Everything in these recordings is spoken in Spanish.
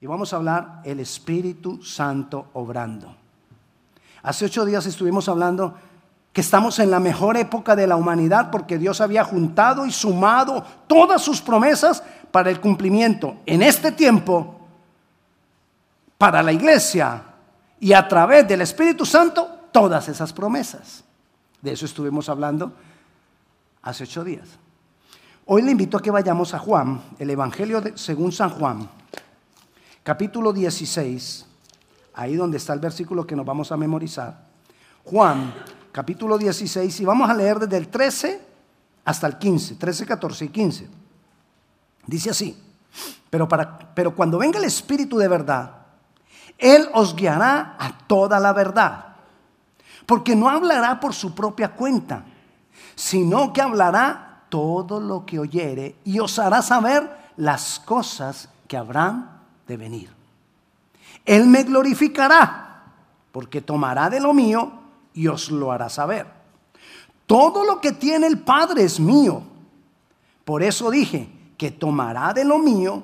Y vamos a hablar el Espíritu Santo obrando. Hace ocho días estuvimos hablando que estamos en la mejor época de la humanidad porque Dios había juntado y sumado todas sus promesas para el cumplimiento en este tiempo para la iglesia y a través del Espíritu Santo todas esas promesas. De eso estuvimos hablando hace ocho días. Hoy le invito a que vayamos a Juan, el Evangelio según San Juan, capítulo 16, ahí donde está el versículo que nos vamos a memorizar. Juan, capítulo 16, y vamos a leer desde el 13 hasta el 15, 13, 14 y 15. Dice así, pero, para, pero cuando venga el Espíritu de verdad, Él os guiará a toda la verdad, porque no hablará por su propia cuenta, sino que hablará todo lo que oyere y os hará saber las cosas que habrán de venir. Él me glorificará, porque tomará de lo mío y os lo hará saber. Todo lo que tiene el Padre es mío. Por eso dije que tomará de lo mío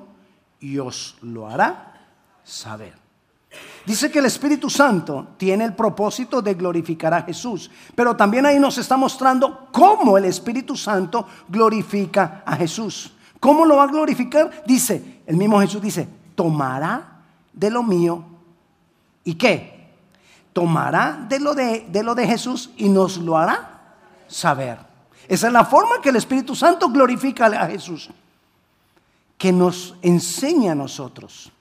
y os lo hará saber. Dice que el Espíritu Santo tiene el propósito de glorificar a Jesús, pero también ahí nos está mostrando cómo el Espíritu Santo glorifica a Jesús. ¿Cómo lo va a glorificar? Dice, el mismo Jesús dice, tomará de lo mío y qué? Tomará de lo de, de lo de Jesús y nos lo hará saber. Esa es la forma que el Espíritu Santo glorifica a Jesús, que nos enseña a nosotros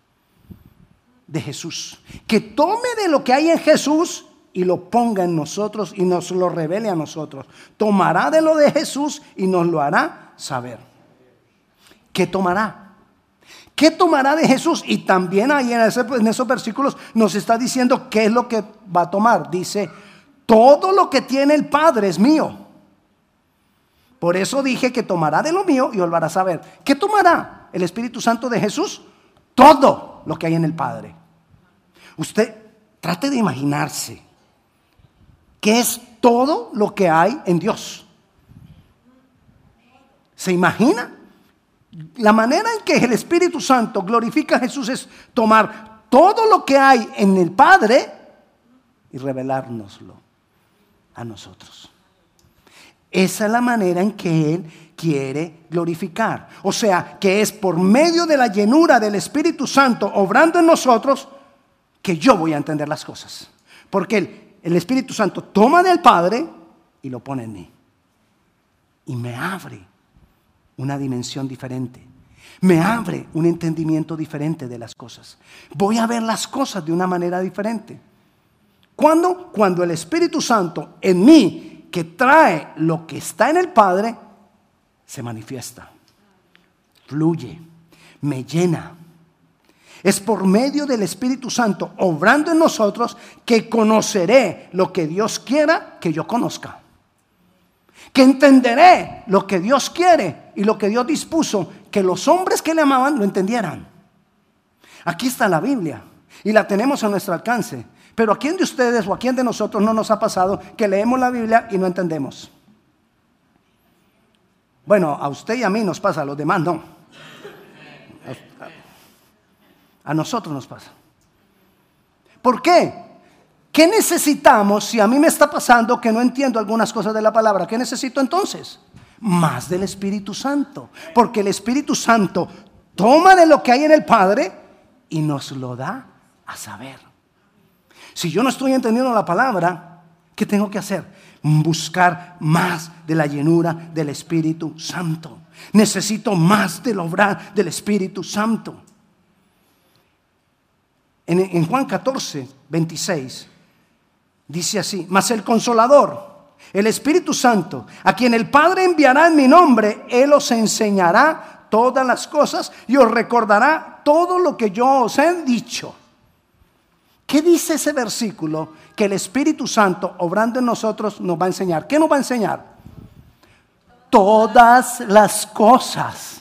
de Jesús. Que tome de lo que hay en Jesús y lo ponga en nosotros y nos lo revele a nosotros. Tomará de lo de Jesús y nos lo hará saber. ¿Qué tomará? ¿Qué tomará de Jesús? Y también ahí en, esos versículos nos está diciendo qué es lo que va a tomar. Dice, todo lo que tiene el Padre es mío. Por eso dije que tomará de lo mío y os lo hará saber. ¿Qué tomará el Espíritu Santo de Jesús? Todo lo que hay en el Padre. Usted trate de imaginarse qué es todo lo que hay en Dios. ¿Se imagina? La manera en que el Espíritu Santo glorifica a Jesús es tomar todo lo que hay en el Padre y revelárnoslo a nosotros. Esa es la manera en que Él quiere glorificar. O sea, que es por medio de la llenura del Espíritu Santo obrando en nosotros que yo voy a entender las cosas. Porque el, Espíritu Santo toma del Padre y lo pone en mí. Y me abre una dimensión diferente. Me abre un entendimiento diferente de las cosas. Voy a ver las cosas de una manera diferente. ¿Cuándo? Cuando el Espíritu Santo en mí, que trae lo que está en el Padre, se manifiesta, fluye, me llena, es por medio del Espíritu Santo obrando en nosotros que conoceré lo que Dios quiera que yo conozca. Que entenderé lo que Dios quiere y lo que Dios dispuso que los hombres que le amaban lo entendieran. Aquí está la Biblia y la tenemos a nuestro alcance. Pero ¿a quién de ustedes o a quién de nosotros no nos ha pasado que leemos la Biblia y no entendemos? Bueno, a usted y a mí nos pasa, a los demás no. A nosotros nos pasa. ¿Por qué? ¿Qué necesitamos si a mí me está pasando que no entiendo algunas cosas de la palabra? ¿Qué necesito entonces? Más del Espíritu Santo. Porque el Espíritu Santo toma de lo que hay en el Padre y nos lo da a saber. Si yo no estoy entendiendo la palabra, ¿qué tengo que hacer? Buscar más de la llenura del Espíritu Santo. Necesito más del obrar del Espíritu Santo. En, Juan 14, 26, dice así, mas el consolador, el Espíritu Santo, a quien el Padre enviará en mi nombre, Él os enseñará todas las cosas y os recordará todo lo que yo os he dicho. ¿Qué dice ese versículo? Que el Espíritu Santo, obrando en nosotros, nos va a enseñar. ¿Qué nos va a enseñar? Todas las cosas.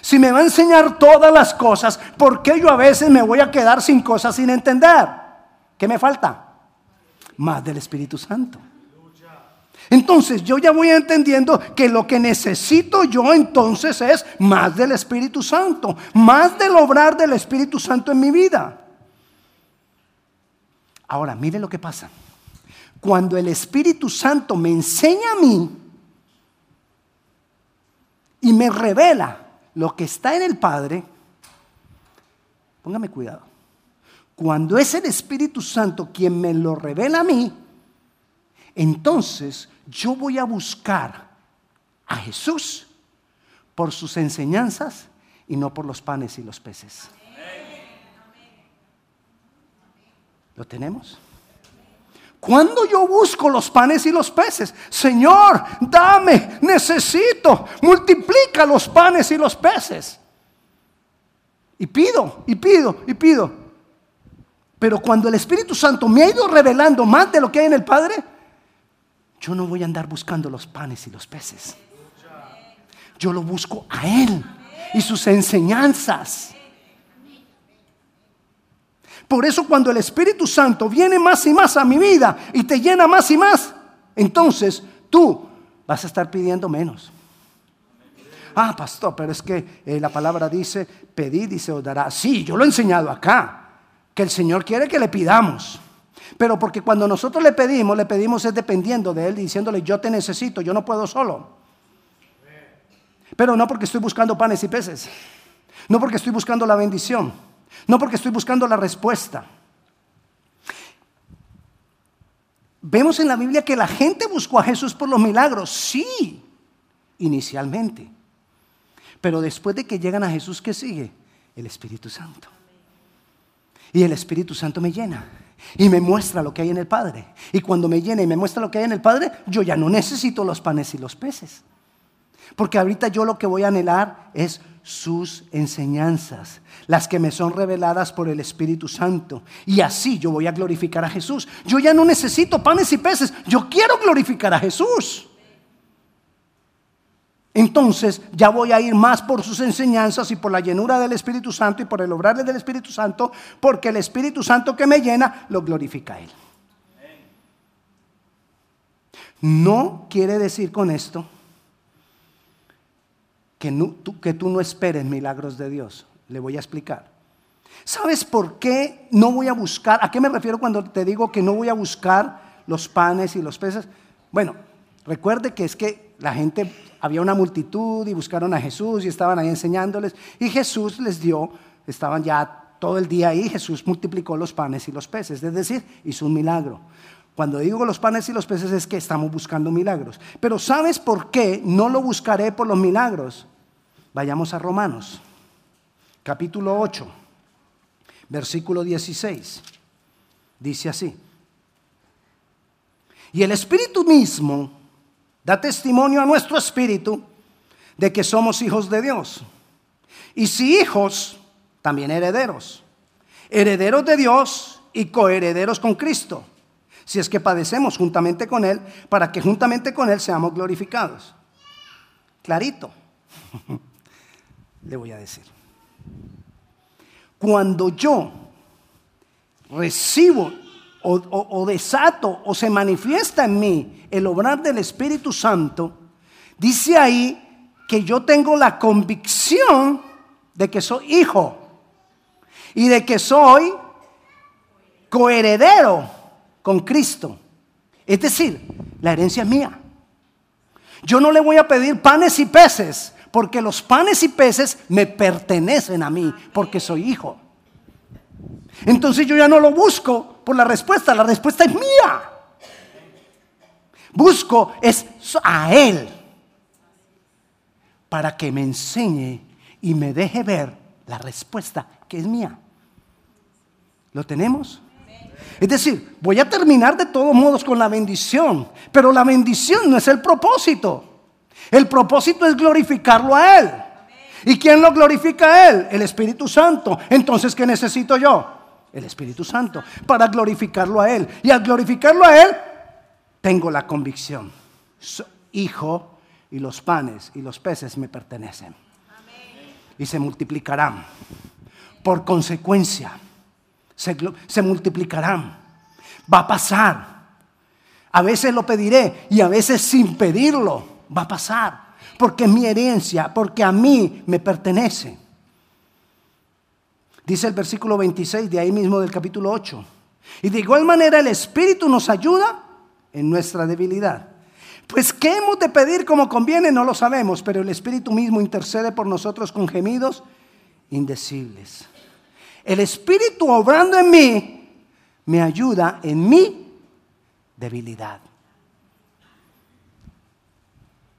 Si me va a enseñar todas las cosas, ¿por qué yo a veces me voy a quedar sin cosas sin entender? ¿Qué me falta? Más del Espíritu Santo. Entonces yo ya voy entendiendo que lo que necesito yo entonces es más del Espíritu Santo, más del obrar del Espíritu Santo en mi vida. Ahora, mire lo que pasa. Cuando el Espíritu Santo me enseña a mí y me revela lo que está en el Padre, póngame cuidado. Cuando es el Espíritu Santo quien me lo revela a mí, entonces yo voy a buscar a Jesús por sus enseñanzas y no por los panes y los peces. ¿Lo tenemos? Cuando yo busco los panes y los peces, Señor, dame, necesito, multiplica los panes y los peces. Y pido, y pido, y pido. Pero cuando el Espíritu Santo me ha ido revelando más de lo que hay en el Padre, yo no voy a andar buscando los panes y los peces. Yo lo busco a Él y sus enseñanzas. Por eso cuando el Espíritu Santo viene más y más a mi vida y te llena más y más, entonces tú vas a estar pidiendo menos. Ah, pastor, pero es que eh, la palabra dice, pedid y se os dará. Sí, yo lo he enseñado acá, que el Señor quiere que le pidamos. Pero porque cuando nosotros le pedimos, le pedimos es dependiendo de Él, diciéndole, yo te necesito, yo no puedo solo. Pero no porque estoy buscando panes y peces, no porque estoy buscando la bendición, no porque estoy buscando la respuesta. Vemos en la Biblia que la gente buscó a Jesús por los milagros, sí, inicialmente. Pero después de que llegan a Jesús, ¿qué sigue? El Espíritu Santo. Y el Espíritu Santo me llena y me muestra lo que hay en el Padre. Y cuando me llena y me muestra lo que hay en el Padre, yo ya no necesito los panes y los peces. Porque ahorita yo lo que voy a anhelar es sus enseñanzas, las que me son reveladas por el Espíritu Santo. Y así yo voy a glorificar a Jesús. Yo ya no necesito panes y peces, yo quiero glorificar a Jesús. Entonces ya voy a ir más por sus enseñanzas y por la llenura del Espíritu Santo y por el obrarle del Espíritu Santo, porque el Espíritu Santo que me llena lo glorifica a Él. No quiere decir con esto que, que tú no esperes milagros de Dios. Le voy a explicar. ¿Sabes por qué no voy a buscar? ¿A qué me refiero cuando te digo que no voy a buscar los panes y los peces? Bueno, recuerde que es que la gente había una multitud y buscaron a Jesús y estaban ahí enseñándoles. Y Jesús les dio, estaban ya todo el día ahí, Jesús multiplicó los panes y los peces, es decir, hizo un milagro. Cuando digo los panes y los peces es que estamos buscando milagros. Pero ¿sabes por qué no lo buscaré por los milagros? Vayamos a Romanos, capítulo 8, versículo 16. Dice así. Y el Espíritu mismo da testimonio a nuestro espíritu de que somos hijos de Dios. Y si hijos, también herederos. Herederos de Dios y coherederos con Cristo. Si es que padecemos juntamente con Él, para que juntamente con Él seamos glorificados. Clarito. Le voy a decir. Cuando yo recibo o, desato o se manifiesta en mí el obrar del Espíritu Santo, dice ahí que yo tengo la convicción de que soy hijo y de que soy coheredero con Cristo. Es decir, la herencia es mía. Yo no le voy a pedir panes y peces, porque los panes y peces me pertenecen a mí, porque soy hijo. Entonces yo ya no lo busco por la respuesta, la respuesta es mía. Busco es a Él para que me enseñe y me deje ver la respuesta que es mía. ¿Lo tenemos? Es decir, voy a terminar de todos modos con la bendición, pero la bendición no es el propósito. El propósito es glorificarlo a Él. ¿Y quién lo glorifica a Él? El Espíritu Santo. Entonces, ¿qué necesito yo? El Espíritu Santo, para glorificarlo a Él. Y al glorificarlo a Él, tengo la convicción, hijo y los panes y los peces me pertenecen. Y se multiplicarán. Por consecuencia, se, se multiplicarán. Va a pasar. A veces lo pediré y a veces sin pedirlo va a pasar. Porque es mi herencia, porque a mí me pertenece. Dice el versículo 26 de ahí mismo del capítulo 8. Y de igual manera el Espíritu nos ayuda en nuestra debilidad. Pues qué hemos de pedir como conviene no lo sabemos, pero el Espíritu mismo intercede por nosotros con gemidos indecibles. El Espíritu obrando en mí me ayuda en mi debilidad.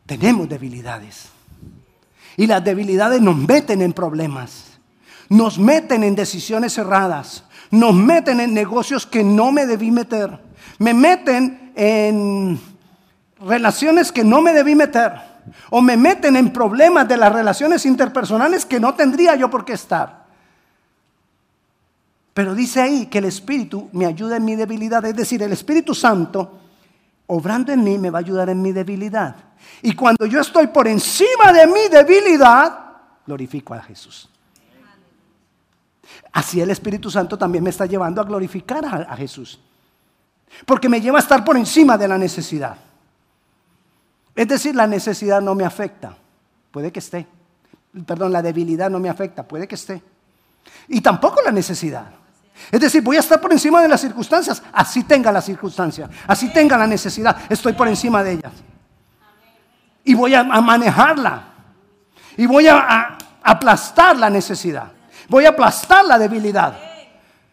Tenemos debilidades. Y las debilidades nos meten en problemas. Nos meten en decisiones erradas. Nos meten en negocios que no me debí meter. Me meten en relaciones que no me debí meter. O me meten en problemas de las relaciones interpersonales que no tendría yo por qué estar. Pero dice ahí que el Espíritu me ayuda en mi debilidad. Es decir, el Espíritu Santo, obrando en mí, me va a ayudar en mi debilidad. Y cuando yo estoy por encima de mi debilidad, glorifico a Jesús. Así el Espíritu Santo también me está llevando a glorificar a, Jesús. Porque me lleva a estar por encima de la necesidad. Es decir, la necesidad no me afecta. Puede que esté. Perdón, la debilidad no me afecta. Puede que esté. Y tampoco la necesidad. Es decir, voy a estar por encima de las circunstancias. Así tenga la circunstancia. Así tenga la necesidad. Estoy por encima de ellas. Y voy a, manejarla. Y voy a aplastar la necesidad. Voy a aplastar la debilidad.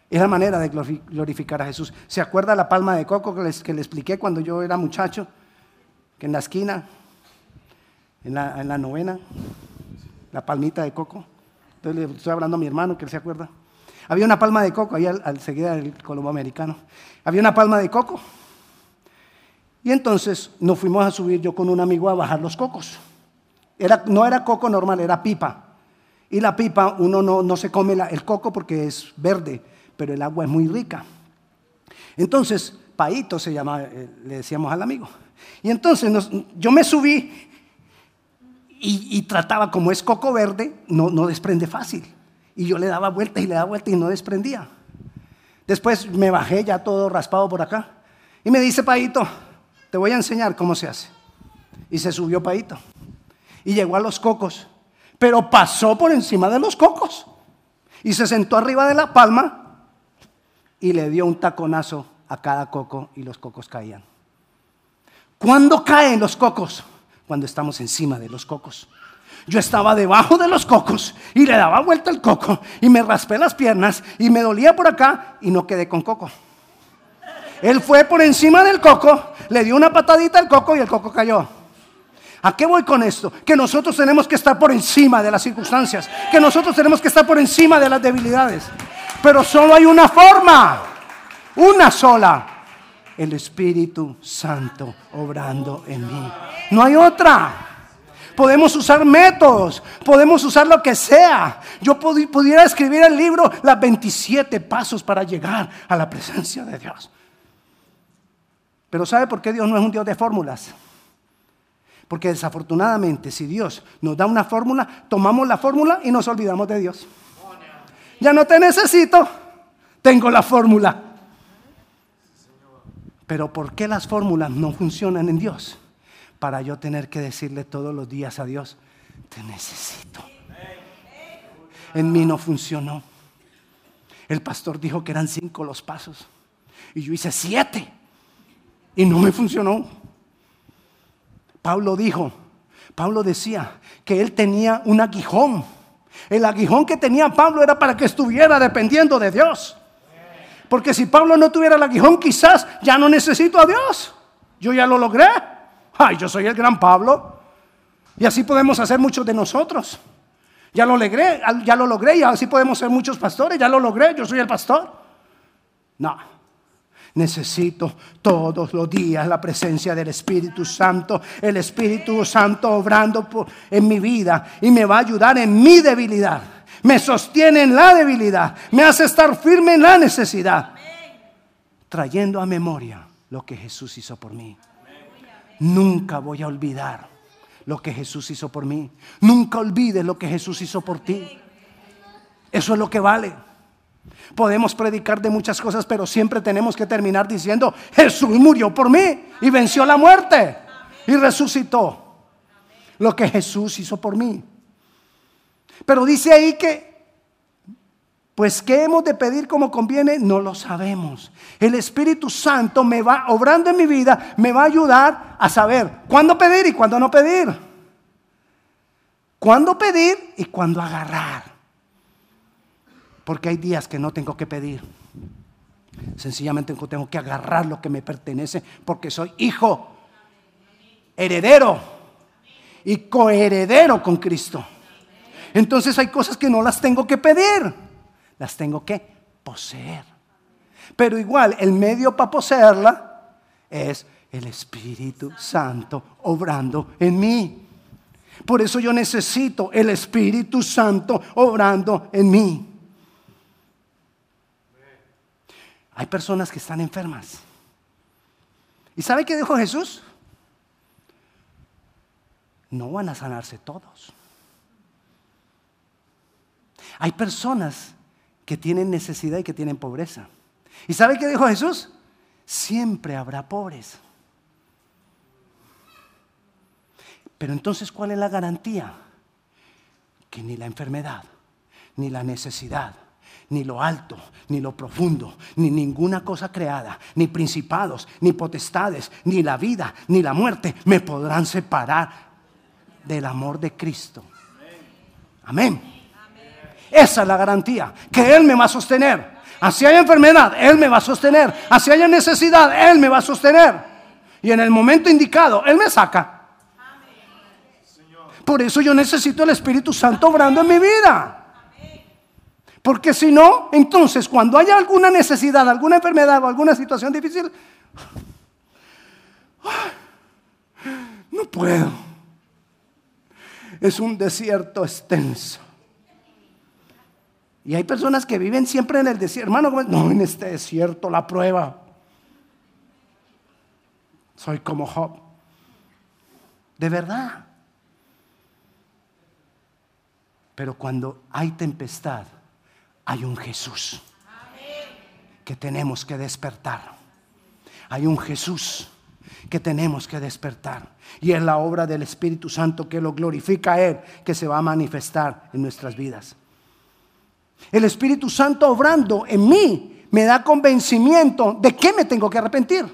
Es la manera de glorificar a Jesús. ¿Se acuerda la palma de coco que, les, que le expliqué cuando yo era muchacho? Que en la esquina, en la, novena, la palmita de coco. Entonces le estoy hablando a mi hermano que él se acuerda. Había una palma de coco ahí al, al del Colombo americano. Había una palma de coco. Y entonces nos fuimos a subir yo con un amigo a bajar los cocos. Era, no era coco normal, era pipa. Y la pipa, uno no, se come el coco porque es verde, pero el agua es muy rica. Entonces, Paito se llama, eh, le decíamos al amigo. Y entonces yo me subí y, trataba, como es coco verde, no, no desprende fácil. Y yo le daba vuelta y le daba vuelta y no desprendía. Después me bajé ya todo raspado por acá. Y me dice Paito, te voy a enseñar cómo se hace. Y se subió Paito. Y llegó a los cocos pero pasó por encima de los cocos y se sentó arriba de la palma y le dio un taconazo a cada coco y los cocos caían. ¿Cuándo caen los cocos? Cuando estamos encima de los cocos. Yo estaba debajo de los cocos y le daba vuelta el coco y me raspé las piernas y me dolía por acá y no quedé con coco. Él fue por encima del coco, le dio una patadita al coco y el coco cayó. ¿A qué voy con esto? Que nosotros tenemos que estar por encima de las circunstancias, que nosotros tenemos que estar por encima de las debilidades. Pero solo hay una forma, una sola, el Espíritu Santo obrando en mí. No hay otra. Podemos usar métodos, podemos usar lo que sea. Yo pudiera escribir el libro Las 27 pasos para llegar a la presencia de Dios. Pero ¿sabe por qué Dios no es un Dios de fórmulas? Porque desafortunadamente, si Dios nos da una fórmula, tomamos la fórmula y nos olvidamos de Dios. Ya no te necesito, tengo la fórmula. Pero ¿por qué las fórmulas no funcionan en Dios? Para yo tener que decirle todos los días a Dios, te necesito. En mí no funcionó. El pastor dijo que eran cinco los pasos. Y yo hice siete. Y no me funcionó. Pablo dijo, Pablo decía que él tenía un aguijón. El aguijón que tenía Pablo era para que estuviera dependiendo de Dios. Porque si Pablo no tuviera el aguijón, quizás ya no necesito a Dios. Yo ya lo logré. Ay, yo soy el gran Pablo. Y así podemos hacer muchos de nosotros. Ya lo logré, ya lo logré y así podemos ser muchos pastores. Ya lo logré, yo soy el pastor. No. Necesito todos los días la presencia del Espíritu Santo, el Espíritu Santo obrando en mi vida y me va a ayudar en mi debilidad. Me sostiene en la debilidad, me hace estar firme en la necesidad, trayendo a memoria lo que Jesús hizo por mí. Nunca voy a olvidar lo que Jesús hizo por mí. Nunca olvides lo que Jesús hizo por ti. Eso es lo que vale. Podemos predicar de muchas cosas, pero siempre tenemos que terminar diciendo, Jesús murió por mí y venció la muerte y resucitó. Lo que Jesús hizo por mí. Pero dice ahí que, pues, ¿qué hemos de pedir como conviene? No lo sabemos. El Espíritu Santo me va, obrando en mi vida, me va a ayudar a saber cuándo pedir y cuándo no pedir. Cuándo pedir y cuándo agarrar. Porque hay días que no tengo que pedir. Sencillamente tengo que agarrar lo que me pertenece porque soy hijo, heredero y coheredero con Cristo. Entonces hay cosas que no las tengo que pedir, las tengo que poseer. Pero igual, el medio para poseerla es el Espíritu Santo obrando en mí. Por eso yo necesito el Espíritu Santo obrando en mí. Hay personas que están enfermas. ¿Y sabe qué dijo Jesús? No van a sanarse todos. Hay personas que tienen necesidad y que tienen pobreza. ¿Y sabe qué dijo Jesús? Siempre habrá pobres. Pero entonces, ¿cuál es la garantía? Que ni la enfermedad, ni la necesidad, ni lo alto, ni lo profundo, ni ninguna cosa creada, ni principados, ni potestades, ni la vida, ni la muerte me podrán separar del amor de Cristo. Amén. Esa es la garantía, que Él me va a sostener. Así hay enfermedad, Él me va a sostener. Así haya necesidad, Él me va a sostener. Y en el momento indicado, Él me saca. Por eso yo necesito el Espíritu Santo obrando en mi vida. Porque si no, entonces cuando haya alguna necesidad, alguna enfermedad o alguna situación difícil, no puedo. Es un desierto extenso. Y hay personas que viven siempre en el desierto. Hermano, no, en este desierto la prueba. Soy como Job. De verdad. Pero cuando hay tempestad, hay un Jesús que tenemos que despertar. Hay un Jesús que tenemos que despertar. Y es la obra del Espíritu Santo que lo glorifica a Él, que se va a manifestar en nuestras vidas. El Espíritu Santo obrando en mí me da convencimiento de que me tengo que arrepentir.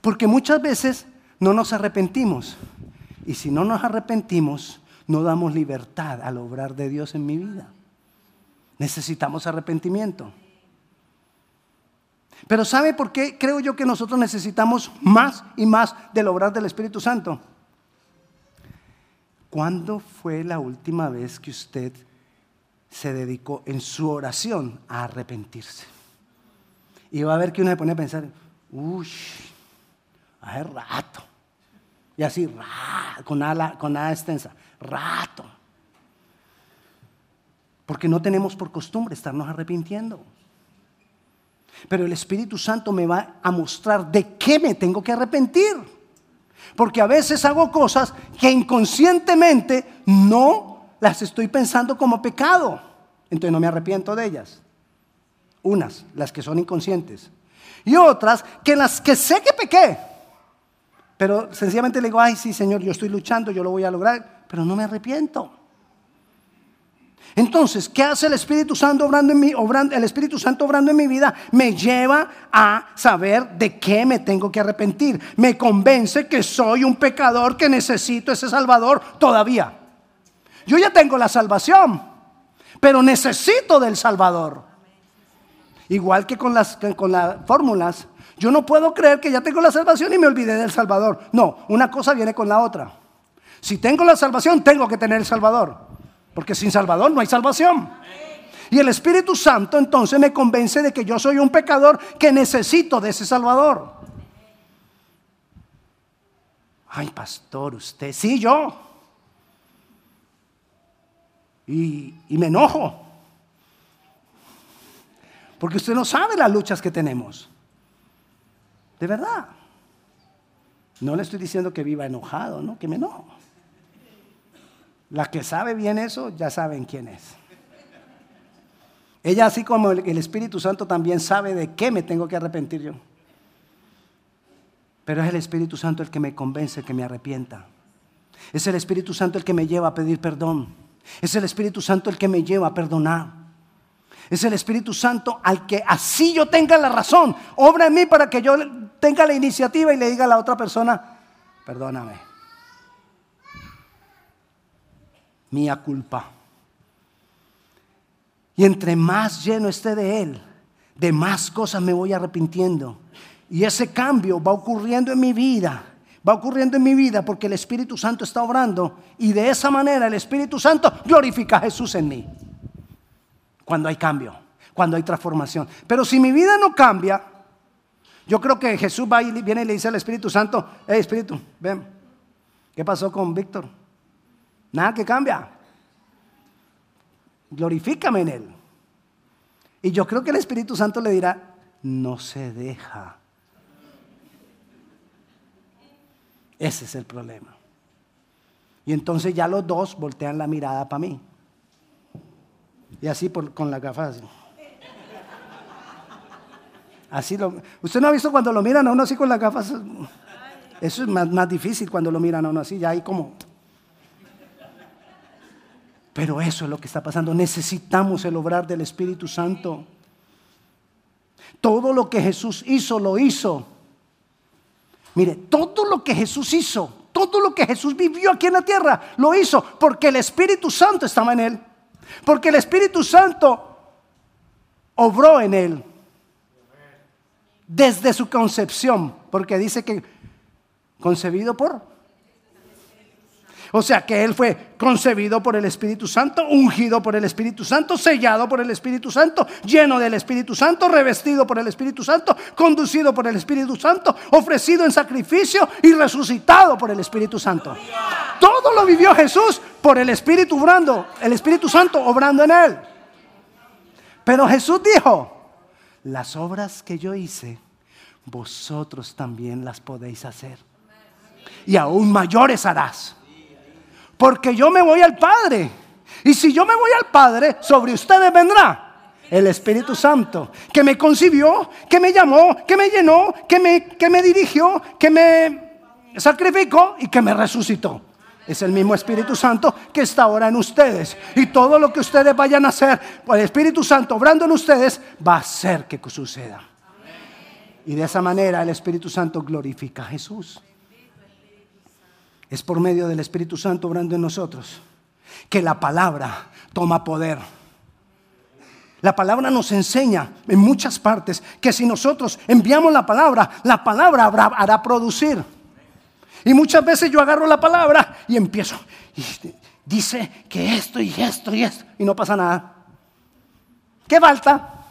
Porque muchas veces no nos arrepentimos. Y si no nos arrepentimos, no damos libertad al obrar de Dios en mi vida. Necesitamos arrepentimiento. Pero ¿sabe por qué creo yo que nosotros necesitamos más y más del obrar del Espíritu Santo? ¿Cuándo fue la última vez que usted se dedicó en su oración a arrepentirse? Y va a ver que uno se pone a pensar, uy, hace rato. Y así, con nada, con nada extensa, rato. Porque no tenemos por costumbre estarnos arrepintiendo. Pero el Espíritu Santo me va a mostrar de qué me tengo que arrepentir. Porque a veces hago cosas que inconscientemente no las estoy pensando como pecado. Entonces no me arrepiento de ellas. Unas, las que son inconscientes. Y otras, que las que sé que pequé. Pero sencillamente le digo, ay, sí, Señor, yo estoy luchando, yo lo voy a lograr, pero no me arrepiento. Entonces, ¿qué hace el Espíritu Santo obrando en? Obrando, el Espíritu Santo obrando en mi vida me lleva a saber de qué me tengo que arrepentir. Me convence que soy un pecador que necesito ese Salvador todavía. Yo ya tengo la salvación, pero necesito del Salvador. Igual que con las, con las fórmulas, yo no puedo creer que ya tengo la salvación y me olvidé del Salvador. No, una cosa viene con la otra. Si tengo la salvación, tengo que tener el Salvador. Porque sin Salvador no hay salvación. Y el Espíritu Santo entonces me convence de que yo soy un pecador que necesito de ese Salvador. Ay, pastor, usted, sí, yo. Y, y me enojo. Porque usted no sabe las luchas que tenemos. De verdad. No le estoy diciendo que viva enojado, ¿no? Que me enojo. La que sabe bien eso, ya saben quién es. Ella, así como el, Espíritu Santo, también sabe de qué me tengo que arrepentir yo. Pero es el Espíritu Santo el que me convence que me arrepienta. Es el Espíritu Santo el que me lleva a pedir perdón. Es el Espíritu Santo el que me lleva a perdonar. Es el Espíritu Santo al que así yo tenga la razón. Obra en mí para que yo tenga la iniciativa y le diga a la otra persona, perdóname. Mía culpa. Y entre más lleno esté de Él, de más cosas me voy arrepintiendo. Y ese cambio va ocurriendo en mi vida. Va ocurriendo en mi vida porque el Espíritu Santo está obrando. Y de esa manera el Espíritu Santo glorifica a Jesús en mí. Cuando hay cambio, cuando hay transformación. Pero si mi vida no cambia, yo creo que Jesús va y viene y le dice al Espíritu Santo, hey Espíritu, ven, ¿qué pasó con Víctor? Nada que cambia glorifícame en Él. Y yo creo que el Espíritu Santo le dirá, no se deja. Ese es el problema. Y entonces ya los dos voltean la mirada para mí. Y así con la gafas. Así lo, ¿Usted no ha visto cuando lo miran a uno así con las gafas? Eso es más, más difícil cuando lo miran a uno así, ya hay como... Pero eso es lo que está pasando. Necesitamos el obrar del Espíritu Santo. Todo lo que Jesús hizo, lo hizo. Mire, todo lo que Jesús hizo, todo lo que Jesús vivió aquí en la tierra, lo hizo porque el Espíritu Santo estaba en él. Porque el Espíritu Santo obró en él. Desde su concepción. Porque dice que concebido por o sea que Él fue concebido por el Espíritu Santo, ungido por el Espíritu Santo, sellado por el Espíritu Santo, lleno del Espíritu Santo, revestido por el Espíritu Santo, conducido por el Espíritu Santo, ofrecido en sacrificio y resucitado por el Espíritu Santo. Todo lo vivió Jesús por el Espíritu obrando, el Espíritu Santo obrando en Él. Pero Jesús dijo, las obras que yo hice, vosotros también las podéis hacer. Y aún mayores harás porque yo me voy al Padre. Y si yo me voy al Padre, sobre ustedes vendrá el Espíritu Santo, que me concibió, que me llamó, que me llenó, que me, que me dirigió, que me sacrificó y que me resucitó. Es el mismo Espíritu Santo que está ahora en ustedes. Y todo lo que ustedes vayan a hacer, por el Espíritu Santo obrando en ustedes, va a hacer que suceda. Y de esa manera el Espíritu Santo glorifica a Jesús. Es por medio del Espíritu Santo obrando en nosotros que la palabra toma poder. La palabra nos enseña en muchas partes que si nosotros enviamos la palabra, la palabra hará producir. Y muchas veces yo agarro la palabra y empiezo. Y dice que esto y esto y esto. Y no pasa nada. ¿Qué falta?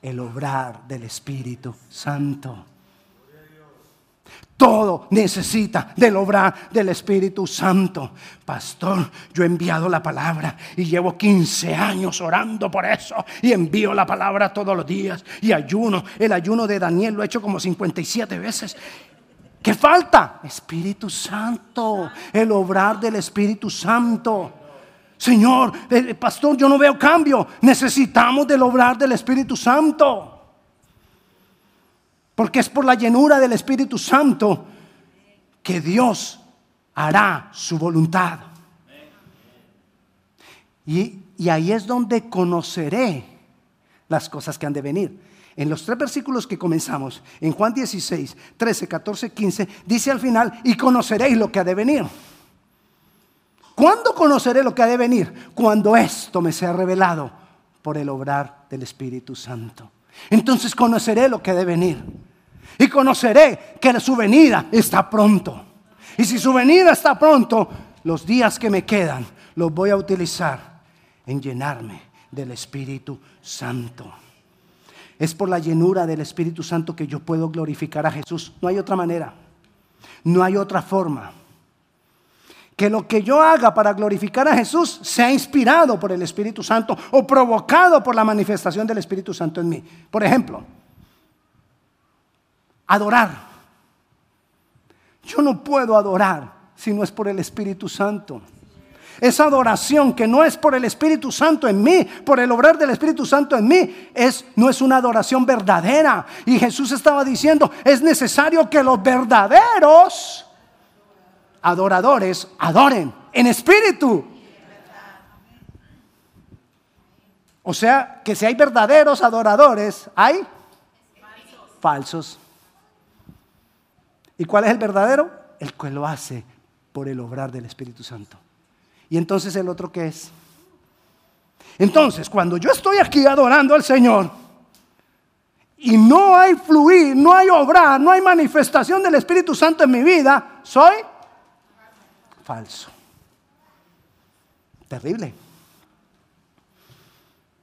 El obrar del Espíritu Santo. Todo necesita del obrar del Espíritu Santo. Pastor, yo he enviado la palabra y llevo 15 años orando por eso. Y envío la palabra todos los días. Y ayuno. El ayuno de Daniel lo he hecho como 57 veces. ¿Qué falta? Espíritu Santo. El obrar del Espíritu Santo. Señor, el pastor, yo no veo cambio. Necesitamos del obrar del Espíritu Santo. Porque es por la llenura del Espíritu Santo que Dios hará su voluntad. Y, ahí es donde conoceré las cosas que han de venir. En los tres versículos que comenzamos, en Juan 16, 13, 14, 15, dice al final, y conoceréis lo que ha de venir. ¿Cuándo conoceré lo que ha de venir? Cuando esto me sea revelado por el obrar del Espíritu Santo. Entonces conoceré lo que ha de venir y conoceré que su venida está pronto. Y si su venida está pronto, los días que me quedan los voy a utilizar en llenarme del Espíritu Santo. Es por la llenura del Espíritu Santo que yo puedo glorificar a Jesús. No hay otra manera. No hay otra forma. Que lo que yo haga para glorificar a Jesús sea inspirado por el Espíritu Santo o provocado por la manifestación del Espíritu Santo en mí. Por ejemplo, adorar. Yo no puedo adorar si no es por el Espíritu Santo. esa adoración que no es por el Espíritu Santo en mí, por el obrar del Espíritu Santo en mí, es, no es una adoración verdadera. Y Jesús estaba diciendo, es necesario que los verdaderos adoradores adoren en espíritu. O sea, que si hay verdaderos adoradores, hay falsos. ¿Y cuál es el verdadero? El que lo hace por el obrar del Espíritu Santo. ¿Y entonces el otro qué es? Entonces, cuando yo estoy aquí adorando al Señor y no hay fluir, no hay obrar, no hay manifestación del Espíritu Santo en mi vida, soy falso. Terrible.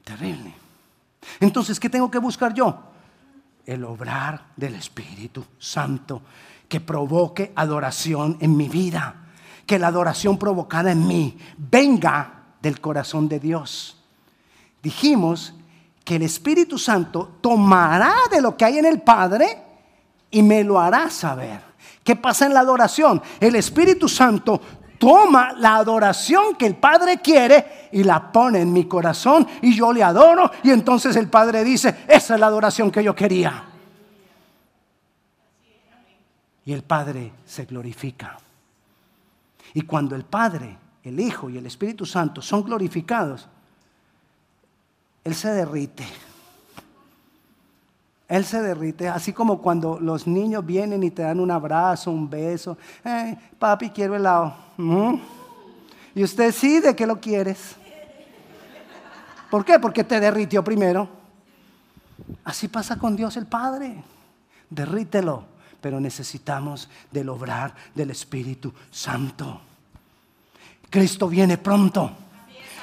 Terrible. Entonces, ¿qué tengo que buscar yo? El obrar del Espíritu Santo que provoque adoración en mi vida que la adoración provocada en mí venga del corazón de Dios. Dijimos que el Espíritu Santo tomará de lo que hay en el Padre y me lo hará saber. ¿Qué pasa en la adoración? El Espíritu Santo toma la adoración que el Padre quiere y la pone en mi corazón y yo le adoro y entonces el Padre dice, esa es la adoración que yo quería. Y el Padre se glorifica. Y cuando el Padre, el Hijo y el Espíritu Santo son glorificados, Él se derrite. Él se derrite, así como cuando los niños vienen y te dan un abrazo, un beso. papi, quiero helado. ¿Mm? Y usted sí, ¿de qué lo quieres? ¿Por qué? Porque te derritió primero. Así pasa con Dios el Padre. Derrítelo pero necesitamos del obrar del Espíritu Santo. Cristo viene pronto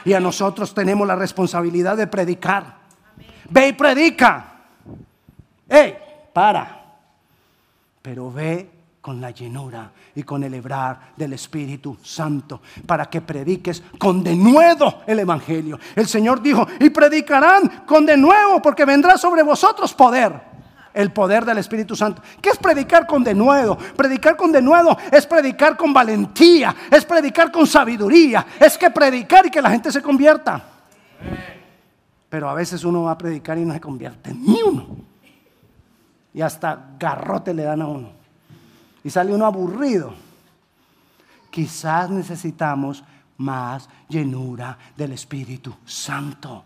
y a nosotros tenemos la responsabilidad de predicar. Ve y predica. ¡Ey! Para. Pero ve con la llenura y con el hebrar del Espíritu Santo para que prediques con denuedo el Evangelio. El Señor dijo, y predicarán con denuedo porque vendrá sobre vosotros poder el poder del Espíritu Santo. ¿Qué es predicar con denuedo? Predicar con denuedo es predicar con valentía, es predicar con sabiduría, es que predicar y que la gente se convierta. Pero a veces uno va a predicar y no se convierte ni uno. Y hasta garrote le dan a uno. Y sale uno aburrido. Quizás necesitamos más llenura del Espíritu Santo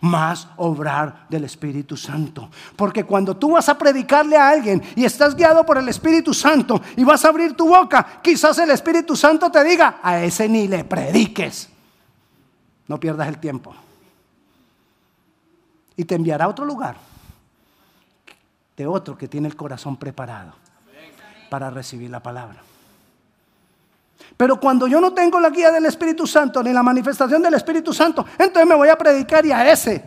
más obrar del Espíritu Santo. Porque cuando tú vas a predicarle a alguien y estás guiado por el Espíritu Santo y vas a abrir tu boca, quizás el Espíritu Santo te diga, a ese ni le prediques. No pierdas el tiempo. Y te enviará a otro lugar de otro que tiene el corazón preparado para recibir la palabra. Pero cuando yo no tengo la guía del Espíritu Santo ni la manifestación del Espíritu Santo, entonces me voy a predicar y a ese.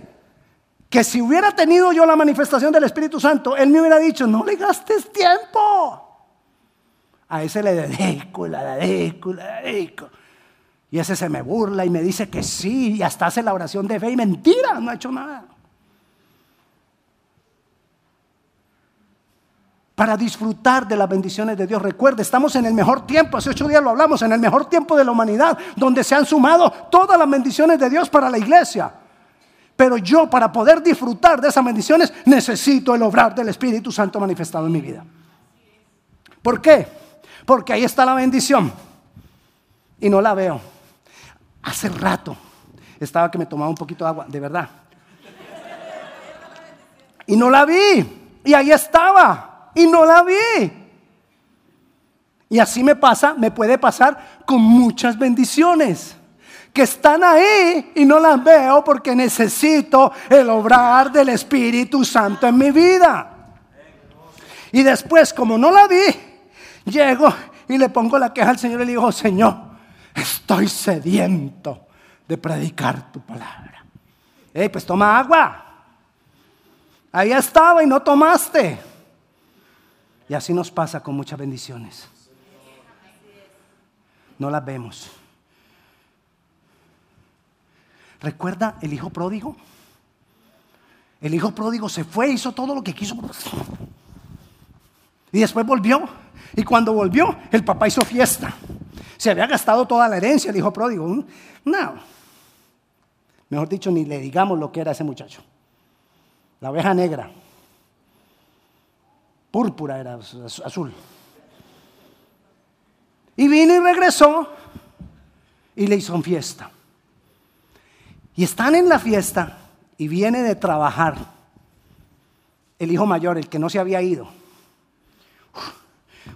Que si hubiera tenido yo la manifestación del Espíritu Santo, él me hubiera dicho, no le gastes tiempo. A ese le dedico, la dedico, la dedico. Y ese se me burla y me dice que sí, y hasta hace la oración de fe y mentira, no ha hecho nada. Para disfrutar de las bendiciones de Dios. Recuerde, estamos en el mejor tiempo, hace ocho días lo hablamos, en el mejor tiempo de la humanidad, donde se han sumado todas las bendiciones de Dios para la iglesia. Pero yo para poder disfrutar de esas bendiciones necesito el obrar del Espíritu Santo manifestado en mi vida. ¿Por qué? Porque ahí está la bendición y no la veo. Hace rato estaba que me tomaba un poquito de agua, de verdad. Y no la vi. Y ahí estaba y no la vi. Y así me pasa, me puede pasar con muchas bendiciones que están ahí y no las veo porque necesito el obrar del Espíritu Santo en mi vida. Y después, como no la vi, llego y le pongo la queja al Señor y le digo, Señor, estoy sediento de predicar tu palabra. Pues toma agua. Ahí estaba y no tomaste. Y así nos pasa con muchas bendiciones. No las vemos. ¿Recuerda el hijo pródigo? El hijo pródigo se fue, hizo todo lo que quiso. Y después volvió. Y cuando volvió, el papá hizo fiesta. Se había gastado toda la herencia, el hijo pródigo. No. Mejor dicho, ni le digamos lo que era ese muchacho. La oveja negra. Púrpura era azul. Y vino y regresó y le hizo fiesta. Y están en la fiesta y viene de trabajar el hijo mayor, el que no se había ido.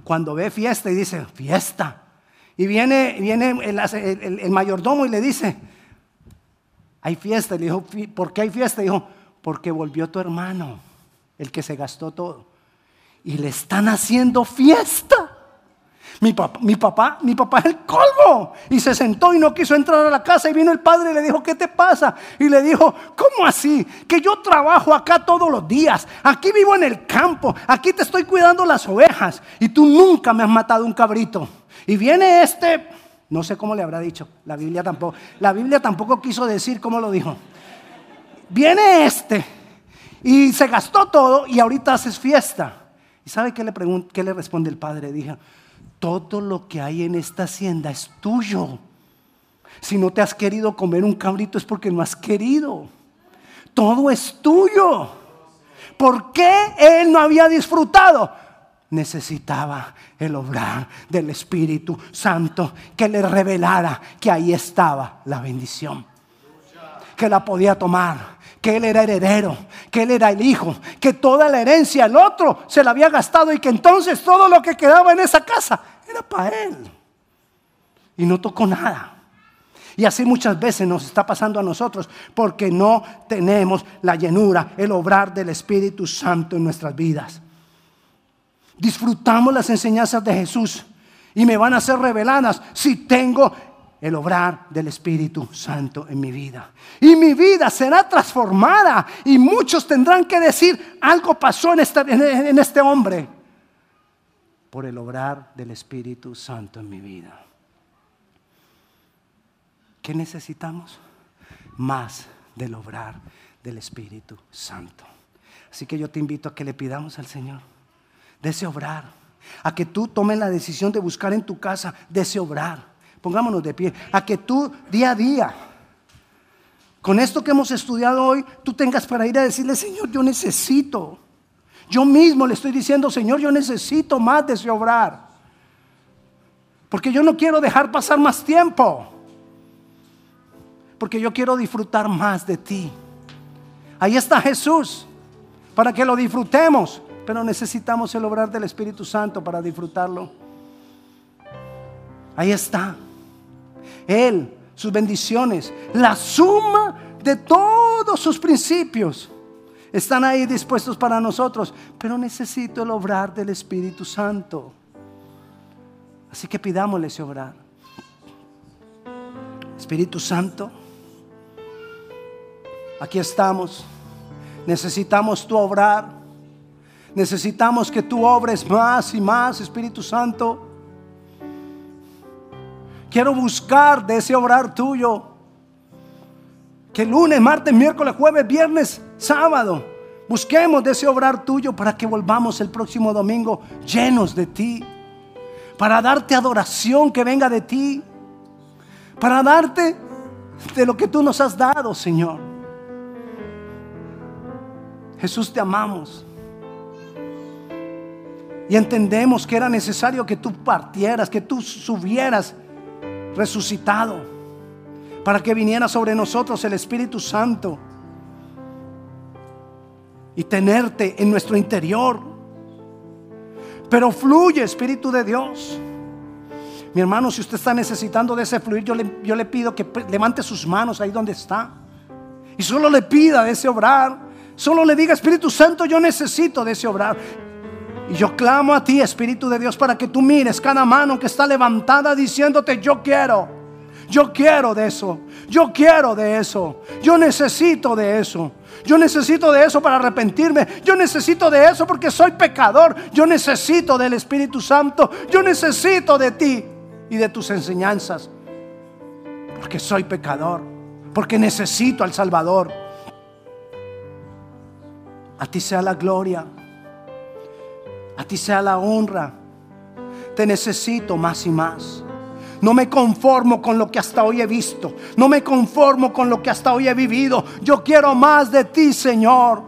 Cuando ve fiesta y dice, fiesta, y viene, viene el, mayordomo y le dice, hay fiesta. le dijo, ¿por qué hay fiesta? Y dijo, porque volvió tu hermano, el que se gastó todo. Y le están haciendo fiesta. Mi papá, mi papá, mi papá es el colmo. Y se sentó y no quiso entrar a la casa. Y vino el padre y le dijo, ¿qué te pasa? Y le dijo, ¿cómo así? Que yo trabajo acá todos los días. Aquí vivo en el campo. Aquí te estoy cuidando las ovejas. Y tú nunca me has matado un cabrito. Y viene este, no sé cómo le habrá dicho, la Biblia tampoco, la Biblia tampoco quiso decir cómo lo dijo. Viene este y se gastó todo y ahorita haces fiesta. ¿Y sabe qué le, qué le responde el padre? Dije, todo lo que hay en esta hacienda es tuyo. Si no te has querido comer un cabrito es porque no has querido. Todo es tuyo. ¿Por qué él no había disfrutado? necesitaba el obrar del Espíritu Santo que le revelara que ahí estaba la bendición, que la podía tomar, que él era heredero, que él era el hijo, que toda la herencia el otro se la había gastado y que entonces todo lo que quedaba en esa casa era para él. Y no tocó nada. Y así muchas veces nos está pasando a nosotros porque no tenemos la llenura, el obrar del Espíritu Santo en nuestras vidas disfrutamos las enseñanzas de Jesús y me van a ser reveladas si tengo el obrar del Espíritu Santo en mi vida. Y mi vida será transformada y muchos tendrán que decir, algo pasó en este, en este hombre por el obrar del Espíritu Santo en mi vida. ¿Qué necesitamos? Más del obrar del Espíritu Santo. Así que yo te invito a que le pidamos al Señor de ese obrar. A que tú tomes la decisión de buscar en tu casa de ese obrar. Pongámonos de pie. A que tú día a día, con esto que hemos estudiado hoy, tú tengas para ir a decirle, Señor, yo necesito. Yo mismo le estoy diciendo, Señor, yo necesito más de ese obrar. Porque yo no quiero dejar pasar más tiempo. Porque yo quiero disfrutar más de ti. Ahí está Jesús, para que lo disfrutemos pero necesitamos el obrar del Espíritu Santo para disfrutarlo. Ahí está. Él, sus bendiciones, la suma de todos sus principios están ahí dispuestos para nosotros, pero necesito el obrar del Espíritu Santo. Así que pidámosle ese obrar. Espíritu Santo, aquí estamos. Necesitamos tu obrar. Necesitamos que tú obres más y más, Espíritu Santo. Quiero buscar de ese obrar tuyo. Que lunes, martes, miércoles, jueves, viernes, sábado, busquemos de ese obrar tuyo para que volvamos el próximo domingo llenos de ti. Para darte adoración que venga de ti. Para darte de lo que tú nos has dado, Señor. Jesús, te amamos. Y entendemos que era necesario que tú partieras, que tú subieras resucitado, para que viniera sobre nosotros el Espíritu Santo y tenerte en nuestro interior. Pero fluye, Espíritu de Dios. Mi hermano, si usted está necesitando de ese fluir, yo le, pido que levante sus manos ahí donde está. Y solo le pida de ese obrar. Solo le diga, Espíritu Santo, yo necesito de ese obrar. Y yo clamo a ti, Espíritu de Dios, para que tú mires cada mano que está levantada diciéndote, yo quiero, yo quiero de eso, yo quiero de eso, yo necesito de eso. Yo necesito de eso para arrepentirme. Yo necesito de eso porque soy pecador. Yo necesito del Espíritu Santo. Yo necesito de ti y de tus enseñanzas. Porque soy pecador. Porque necesito al Salvador. A ti sea la gloria. A ti sea la honra. Te necesito más y más. No me conformo con lo que hasta hoy he visto. No me conformo con lo que hasta hoy he vivido. Yo quiero más de ti, Señor.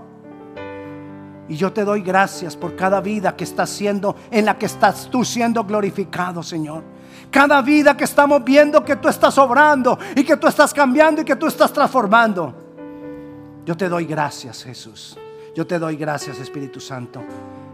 Y yo te doy gracias por cada vida que estás siendo, en la que estás tú siendo glorificado, Señor. Cada vida que estamos viendo que tú estás obrando y que tú estás cambiando y que tú estás transformando. Yo te doy gracias, Jesús. Yo te doy gracias, Espíritu Santo,